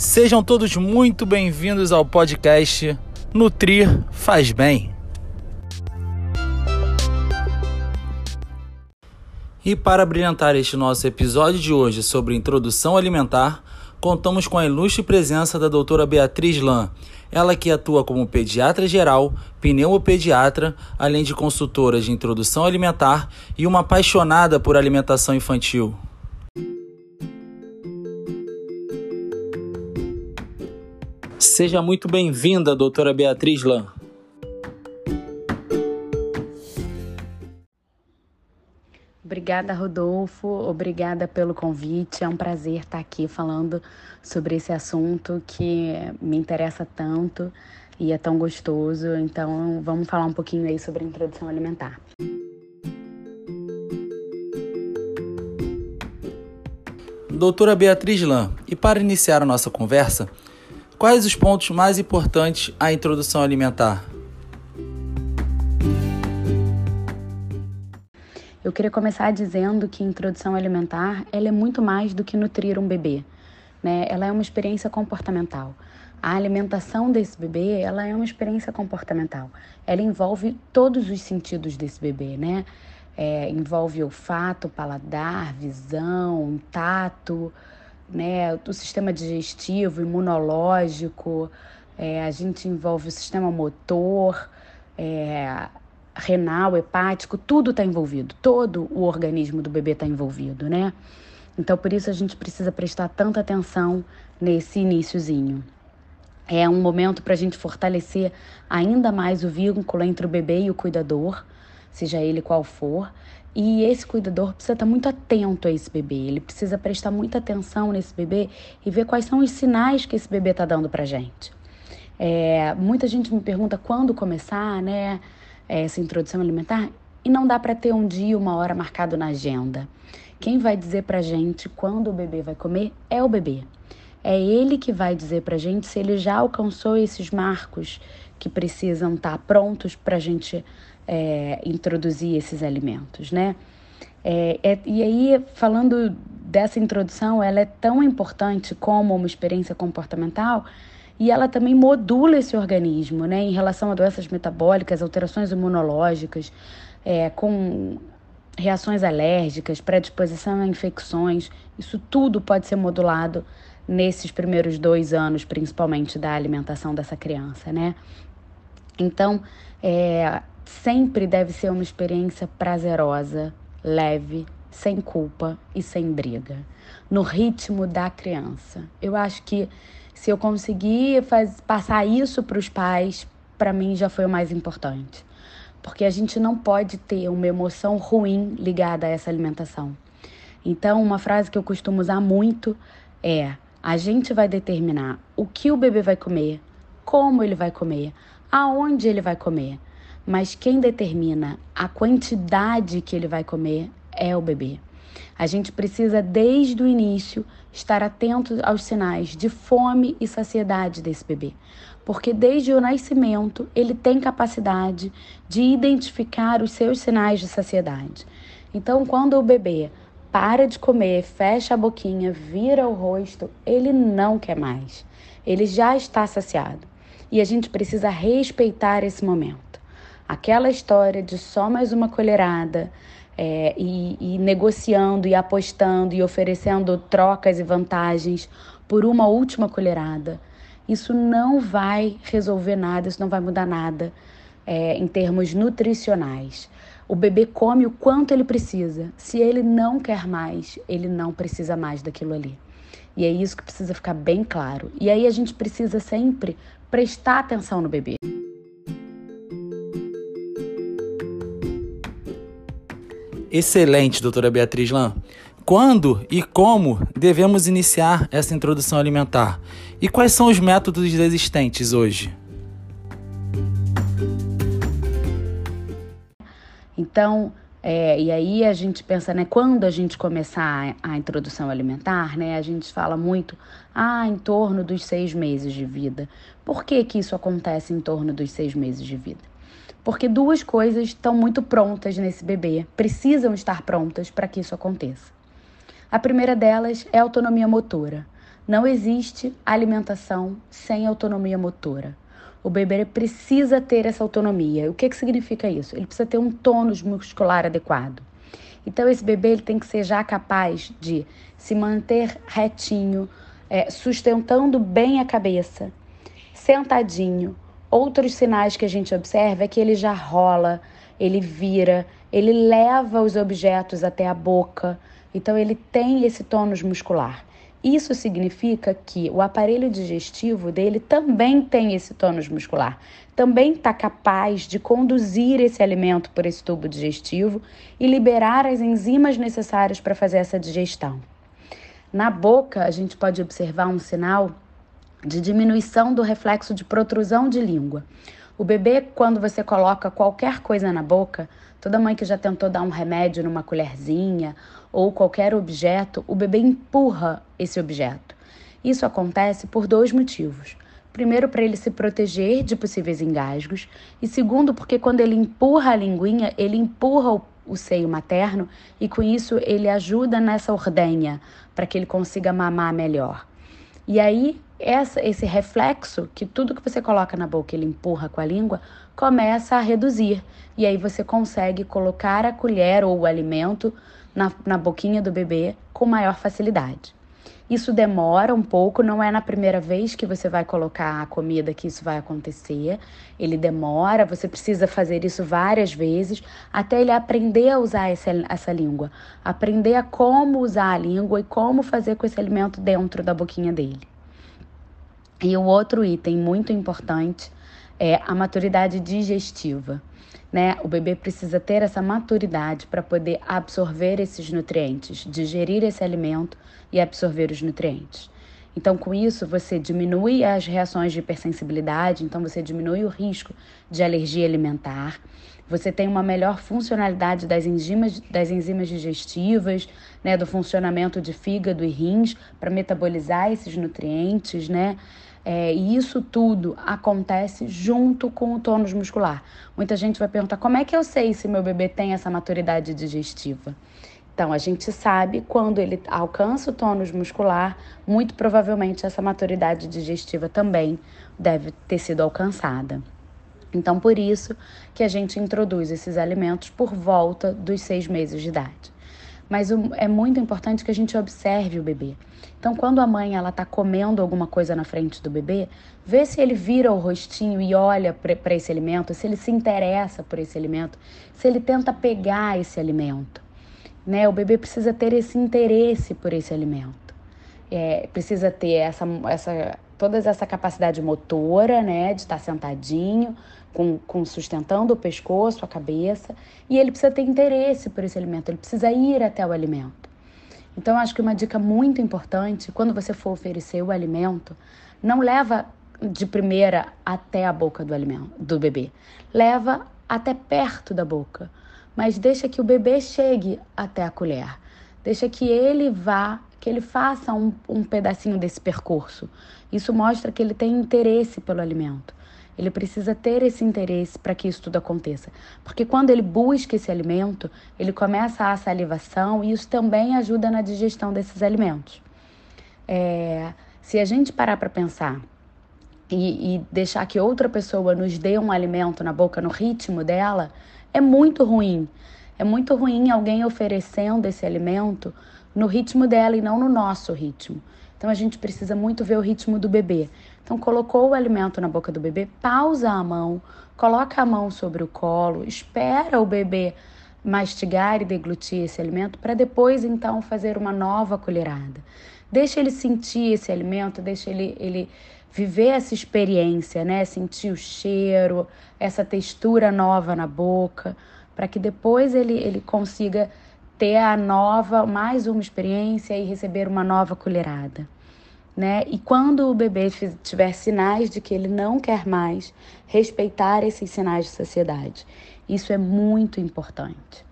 Sejam todos muito bem-vindos ao podcast Nutrir Faz Bem. E para brilhantar este nosso episódio de hoje sobre introdução alimentar, contamos com a ilustre presença da doutora Beatriz Lan, ela que atua como pediatra geral, pneumopediatra, além de consultora de introdução alimentar e uma apaixonada por alimentação infantil. Seja muito bem-vinda, doutora Beatriz Lan. Obrigada, Rodolfo. Obrigada pelo convite. É um prazer estar aqui falando sobre esse assunto que me interessa tanto e é tão gostoso. Então, vamos falar um pouquinho aí sobre a introdução alimentar. Doutora Beatriz Lan, e para iniciar a nossa conversa, quais os pontos mais importantes à introdução alimentar? Eu queria começar dizendo que introdução alimentar ela é muito mais do que nutrir um bebê. Né? Ela é uma experiência comportamental. A alimentação desse bebê ela é uma experiência comportamental. Ela envolve todos os sentidos desse bebê, né? É, envolve olfato, paladar, visão, tato, né? O sistema digestivo, imunológico. É, a gente envolve o sistema motor. É, renal, hepático, tudo está envolvido, todo o organismo do bebê está envolvido, né? Então, por isso a gente precisa prestar tanta atenção nesse iníciozinho. É um momento para a gente fortalecer ainda mais o vínculo entre o bebê e o cuidador, seja ele qual for. E esse cuidador precisa estar muito atento a esse bebê, ele precisa prestar muita atenção nesse bebê e ver quais são os sinais que esse bebê está dando para gente. É, muita gente me pergunta quando começar, né? essa introdução alimentar e não dá para ter um dia, uma hora marcado na agenda. Quem vai dizer para gente quando o bebê vai comer é o bebê. É ele que vai dizer para gente se ele já alcançou esses marcos que precisam estar tá prontos para a gente é, introduzir esses alimentos, né? É, é, e aí, falando dessa introdução, ela é tão importante como uma experiência comportamental e ela também modula esse organismo, né, em relação a doenças metabólicas, alterações imunológicas, é, com reações alérgicas, predisposição a infecções. Isso tudo pode ser modulado nesses primeiros dois anos, principalmente da alimentação dessa criança, né? Então, é, sempre deve ser uma experiência prazerosa, leve, sem culpa e sem briga, no ritmo da criança. Eu acho que se eu conseguir faz, passar isso para os pais, para mim já foi o mais importante. Porque a gente não pode ter uma emoção ruim ligada a essa alimentação. Então, uma frase que eu costumo usar muito é: a gente vai determinar o que o bebê vai comer, como ele vai comer, aonde ele vai comer. Mas quem determina a quantidade que ele vai comer é o bebê. A gente precisa, desde o início, estar atento aos sinais de fome e saciedade desse bebê, porque desde o nascimento ele tem capacidade de identificar os seus sinais de saciedade. Então, quando o bebê para de comer, fecha a boquinha, vira o rosto, ele não quer mais. Ele já está saciado. E a gente precisa respeitar esse momento. Aquela história de só mais uma colherada, é, e, e negociando e apostando e oferecendo trocas e vantagens por uma última colherada. Isso não vai resolver nada, isso não vai mudar nada é, em termos nutricionais. O bebê come o quanto ele precisa. Se ele não quer mais, ele não precisa mais daquilo ali. E é isso que precisa ficar bem claro. E aí a gente precisa sempre prestar atenção no bebê. Excelente, doutora Beatriz Lan. Quando e como devemos iniciar essa introdução alimentar? E quais são os métodos existentes hoje? Então, é, e aí a gente pensa, né, quando a gente começar a, a introdução alimentar, né, a gente fala muito, ah, em torno dos seis meses de vida. Por que que isso acontece em torno dos seis meses de vida? Porque duas coisas estão muito prontas nesse bebê, precisam estar prontas para que isso aconteça. A primeira delas é autonomia motora. Não existe alimentação sem autonomia motora. O bebê precisa ter essa autonomia. O que, que significa isso? Ele precisa ter um tônus muscular adequado. Então, esse bebê ele tem que ser já capaz de se manter retinho, é, sustentando bem a cabeça, sentadinho. Outros sinais que a gente observa é que ele já rola, ele vira, ele leva os objetos até a boca. Então, ele tem esse tônus muscular. Isso significa que o aparelho digestivo dele também tem esse tônus muscular, também está capaz de conduzir esse alimento por esse tubo digestivo e liberar as enzimas necessárias para fazer essa digestão. Na boca, a gente pode observar um sinal de diminuição do reflexo de protrusão de língua. O bebê, quando você coloca qualquer coisa na boca, toda mãe que já tentou dar um remédio numa colherzinha ou qualquer objeto, o bebê empurra esse objeto. Isso acontece por dois motivos. Primeiro, para ele se proteger de possíveis engasgos, e segundo, porque quando ele empurra a linguinha, ele empurra o, o seio materno e com isso ele ajuda nessa ordenha para que ele consiga mamar melhor. E aí, essa, esse reflexo, que tudo que você coloca na boca ele empurra com a língua, começa a reduzir. E aí você consegue colocar a colher ou o alimento na, na boquinha do bebê com maior facilidade. Isso demora um pouco, não é na primeira vez que você vai colocar a comida que isso vai acontecer. Ele demora, você precisa fazer isso várias vezes até ele aprender a usar essa, essa língua, aprender a como usar a língua e como fazer com esse alimento dentro da boquinha dele. E o outro item muito importante é a maturidade digestiva. Né? O bebê precisa ter essa maturidade para poder absorver esses nutrientes, digerir esse alimento e absorver os nutrientes. Então, com isso, você diminui as reações de hipersensibilidade, então você diminui o risco de alergia alimentar. Você tem uma melhor funcionalidade das enzimas, das enzimas digestivas, né, do funcionamento de fígado e rins para metabolizar esses nutrientes, né? É, e isso tudo acontece junto com o tônus muscular. Muita gente vai perguntar como é que eu sei se meu bebê tem essa maturidade digestiva. Então, a gente sabe quando ele alcança o tônus muscular, muito provavelmente essa maturidade digestiva também deve ter sido alcançada. Então, por isso que a gente introduz esses alimentos por volta dos seis meses de idade mas é muito importante que a gente observe o bebê. Então, quando a mãe ela está comendo alguma coisa na frente do bebê, vê se ele vira o rostinho e olha para esse alimento, se ele se interessa por esse alimento, se ele tenta pegar esse alimento. Né? O bebê precisa ter esse interesse por esse alimento. É, precisa ter essa, essa, toda essa capacidade motora, né, de estar sentadinho, com, com sustentando o pescoço, a cabeça, e ele precisa ter interesse por esse alimento, ele precisa ir até o alimento. Então, acho que uma dica muito importante, quando você for oferecer o alimento, não leva de primeira até a boca do alimento do bebê. Leva até perto da boca, mas deixa que o bebê chegue até a colher. Deixa que ele vá, que ele faça um, um pedacinho desse percurso. Isso mostra que ele tem interesse pelo alimento. Ele precisa ter esse interesse para que isso tudo aconteça. Porque quando ele busca esse alimento, ele começa a salivação e isso também ajuda na digestão desses alimentos. É, se a gente parar para pensar e, e deixar que outra pessoa nos dê um alimento na boca no ritmo dela, é muito ruim. É muito ruim alguém oferecendo esse alimento no ritmo dela e não no nosso ritmo. Então a gente precisa muito ver o ritmo do bebê. Então colocou o alimento na boca do bebê, pausa a mão, coloca a mão sobre o colo, espera o bebê mastigar e deglutir esse alimento para depois então fazer uma nova colherada. Deixa ele sentir esse alimento, deixa ele, ele viver essa experiência, né? Sentir o cheiro, essa textura nova na boca, para que depois ele, ele consiga ter a nova, mais uma experiência e receber uma nova colherada. Né? E quando o bebê tiver sinais de que ele não quer mais, respeitar esses sinais de saciedade. Isso é muito importante.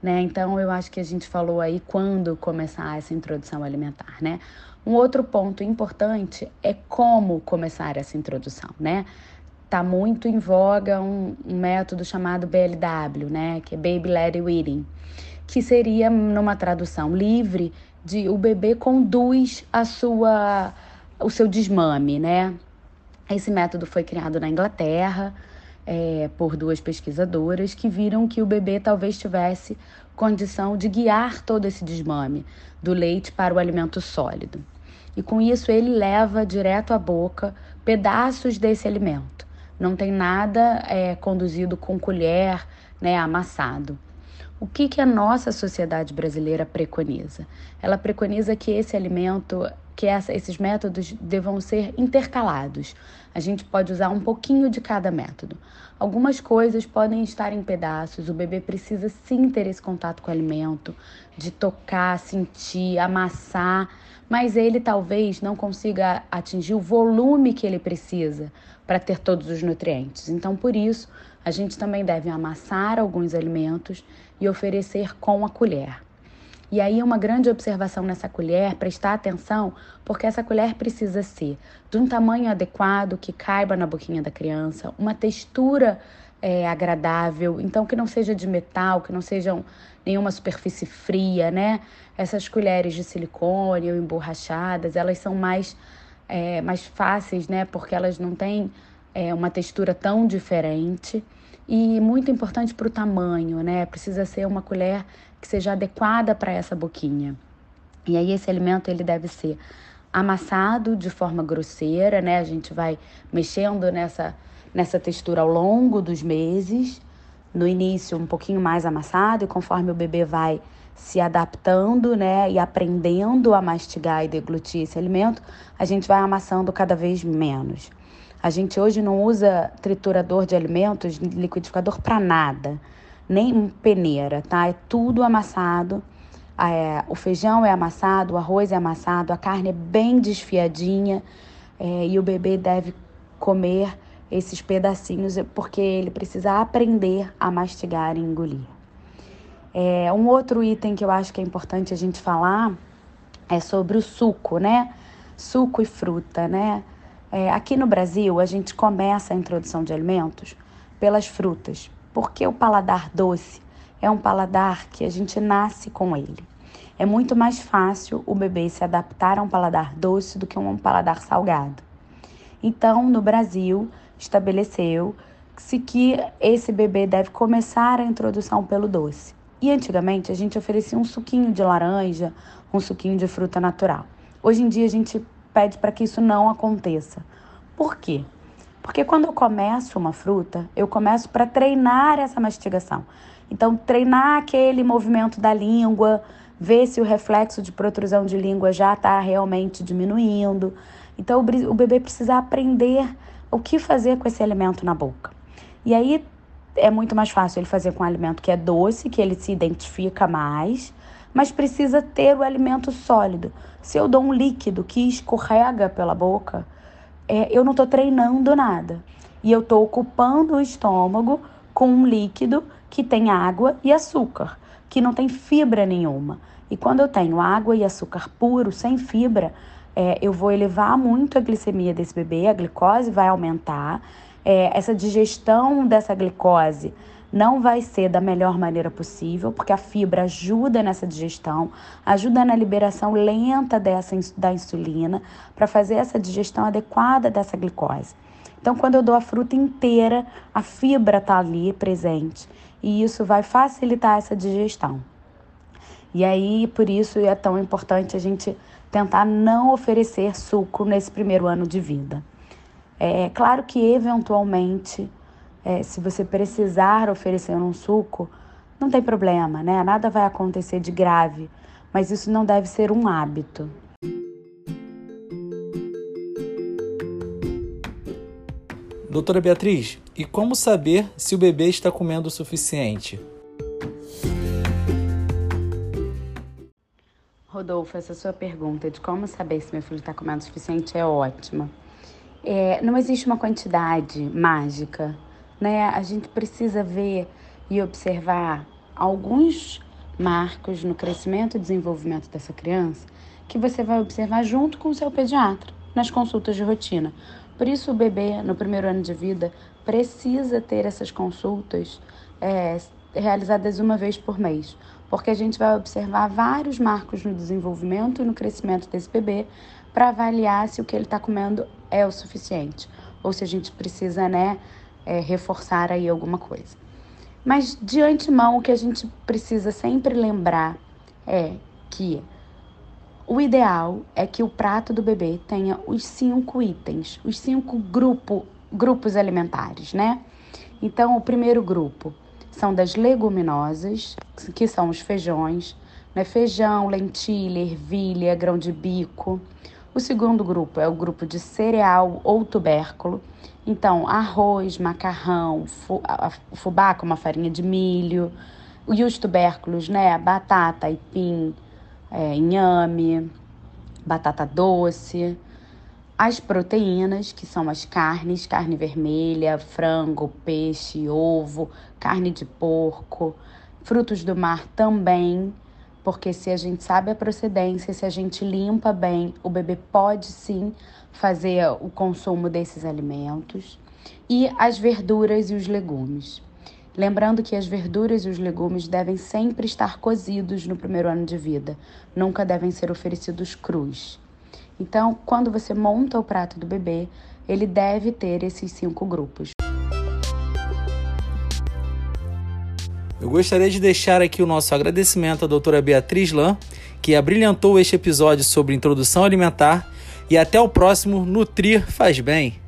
Né? Então, eu acho que a gente falou aí quando começar essa introdução alimentar, né? Um outro ponto importante é como começar essa introdução, né? Tá muito em voga um, um método chamado BLW, né? Que é Baby Led Weaning que seria, numa tradução livre, de o bebê conduz a sua o seu desmame, né? Esse método foi criado na Inglaterra é, por duas pesquisadoras que viram que o bebê talvez tivesse condição de guiar todo esse desmame do leite para o alimento sólido. E com isso ele leva direto à boca pedaços desse alimento. Não tem nada é, conduzido com colher, né, amassado. O que, que a nossa sociedade brasileira preconiza? Ela preconiza que esse alimento, que essa, esses métodos devam ser intercalados. A gente pode usar um pouquinho de cada método. Algumas coisas podem estar em pedaços, o bebê precisa sim ter esse contato com o alimento, de tocar, sentir, amassar, mas ele talvez não consiga atingir o volume que ele precisa para ter todos os nutrientes. Então, por isso, a gente também deve amassar alguns alimentos e oferecer com a colher. E aí, uma grande observação nessa colher, prestar atenção, porque essa colher precisa ser de um tamanho adequado que caiba na boquinha da criança, uma textura é, agradável, então que não seja de metal, que não sejam nenhuma superfície fria, né? Essas colheres de silicone ou emborrachadas, elas são mais, é, mais fáceis, né? Porque elas não têm é, uma textura tão diferente e muito importante para o tamanho, né? Precisa ser uma colher que seja adequada para essa boquinha. E aí esse alimento ele deve ser amassado de forma grosseira, né? A gente vai mexendo nessa nessa textura ao longo dos meses. No início um pouquinho mais amassado e conforme o bebê vai se adaptando, né, e aprendendo a mastigar e deglutir esse alimento, a gente vai amassando cada vez menos. A gente hoje não usa triturador de alimentos, liquidificador para nada, nem peneira, tá? É tudo amassado. É, o feijão é amassado, o arroz é amassado, a carne é bem desfiadinha é, e o bebê deve comer esses pedacinhos porque ele precisa aprender a mastigar e engolir. É, um outro item que eu acho que é importante a gente falar é sobre o suco, né? Suco e fruta, né? É, aqui no Brasil, a gente começa a introdução de alimentos pelas frutas, porque o paladar doce é um paladar que a gente nasce com ele. É muito mais fácil o bebê se adaptar a um paladar doce do que a um paladar salgado. Então, no Brasil, estabeleceu-se que esse bebê deve começar a introdução pelo doce. E antigamente a gente oferecia um suquinho de laranja, um suquinho de fruta natural. Hoje em dia a gente pede para que isso não aconteça. Por quê? Porque quando eu começo uma fruta, eu começo para treinar essa mastigação. Então, treinar aquele movimento da língua, ver se o reflexo de protrusão de língua já está realmente diminuindo. Então, o bebê precisa aprender o que fazer com esse alimento na boca. E aí é muito mais fácil ele fazer com um alimento que é doce, que ele se identifica mais, mas precisa ter o alimento sólido. Se eu dou um líquido que escorrega pela boca, é, eu não estou treinando nada. E eu estou ocupando o estômago com um líquido que tem água e açúcar, que não tem fibra nenhuma. E quando eu tenho água e açúcar puro, sem fibra, é, eu vou elevar muito a glicemia desse bebê, a glicose vai aumentar. É, essa digestão dessa glicose não vai ser da melhor maneira possível, porque a fibra ajuda nessa digestão, ajuda na liberação lenta dessa, da insulina, para fazer essa digestão adequada dessa glicose. Então, quando eu dou a fruta inteira, a fibra está ali presente e isso vai facilitar essa digestão. E aí, por isso é tão importante a gente tentar não oferecer suco nesse primeiro ano de vida. É claro que, eventualmente, é, se você precisar oferecer um suco, não tem problema, né? Nada vai acontecer de grave, mas isso não deve ser um hábito. Doutora Beatriz, e como saber se o bebê está comendo o suficiente? Rodolfo, essa sua pergunta de como saber se meu filho está comendo o suficiente é ótima. É, não existe uma quantidade mágica né? A gente precisa ver e observar alguns marcos no crescimento e desenvolvimento dessa criança que você vai observar junto com o seu pediatra nas consultas de rotina. Por isso, o bebê, no primeiro ano de vida, precisa ter essas consultas é, realizadas uma vez por mês, porque a gente vai observar vários marcos no desenvolvimento e no crescimento desse bebê para avaliar se o que ele está comendo é o suficiente ou se a gente precisa, né, é, reforçar aí alguma coisa. Mas de antemão, o que a gente precisa sempre lembrar é que o ideal é que o prato do bebê tenha os cinco itens, os cinco grupo, grupos alimentares, né? Então, o primeiro grupo são das leguminosas, que são os feijões, né? feijão, lentilha, ervilha, grão de bico. O segundo grupo é o grupo de cereal ou tubérculo. Então, arroz, macarrão, fubá, como a farinha de milho, e os tubérculos, né? Batata, aipim, é, inhame, batata doce. As proteínas, que são as carnes, carne vermelha, frango, peixe, ovo, carne de porco, frutos do mar também, porque se a gente sabe a procedência, se a gente limpa bem, o bebê pode sim fazer o consumo desses alimentos. E as verduras e os legumes. Lembrando que as verduras e os legumes devem sempre estar cozidos no primeiro ano de vida, nunca devem ser oferecidos crus. Então, quando você monta o prato do bebê, ele deve ter esses cinco grupos. Eu gostaria de deixar aqui o nosso agradecimento à doutora Beatriz Lan, que abrilhantou este episódio sobre introdução alimentar. E até o próximo Nutrir Faz Bem.